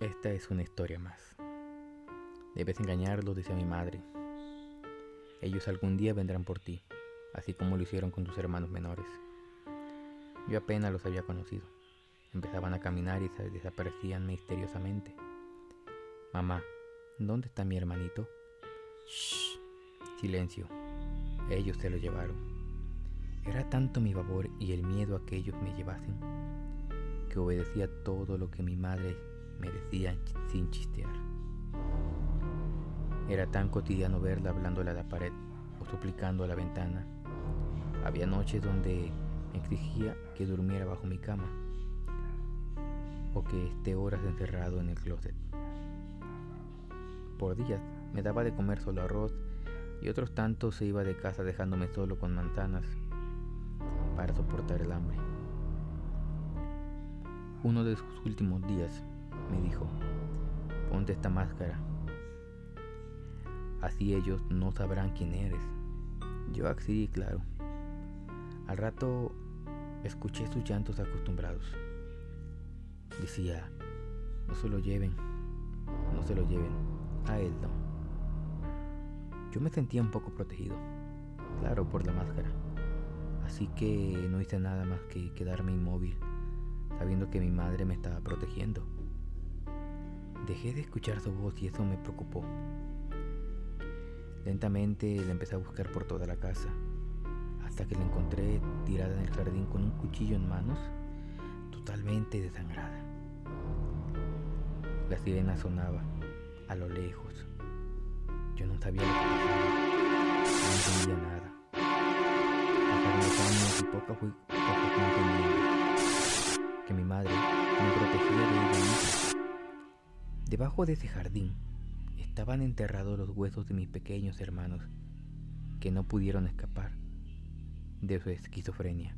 Esta es una historia más. Debes engañarlos, decía mi madre. Ellos algún día vendrán por ti, así como lo hicieron con tus hermanos menores. Yo apenas los había conocido. Empezaban a caminar y desaparecían misteriosamente. Mamá, ¿dónde está mi hermanito? Shh, silencio. Ellos se lo llevaron. Era tanto mi favor y el miedo a que ellos me llevasen que obedecía todo lo que mi madre me decía sin chistear. Era tan cotidiano verla hablándole a la pared o suplicando a la ventana. Había noches donde me exigía que durmiera bajo mi cama o que esté horas encerrado en el closet. Por días me daba de comer solo arroz y otros tantos se iba de casa dejándome solo con manzanas para soportar el hambre. Uno de sus últimos días me dijo, ponte esta máscara, así ellos no sabrán quién eres. Yo accedí, claro. Al rato escuché sus llantos acostumbrados. Decía, no se lo lleven, no se lo lleven, a él no. Yo me sentía un poco protegido, claro, por la máscara. Así que no hice nada más que quedarme inmóvil, sabiendo que mi madre me estaba protegiendo. Dejé de escuchar su voz y eso me preocupó. Lentamente la empecé a buscar por toda la casa, hasta que la encontré tirada en el jardín con un cuchillo en manos, totalmente desangrada. La sirena sonaba a lo lejos. Yo no sabía lo que pasaba, no entendía nada. Pasaron los años y poco fui poco fui Debajo de ese jardín estaban enterrados los huesos de mis pequeños hermanos que no pudieron escapar de su esquizofrenia.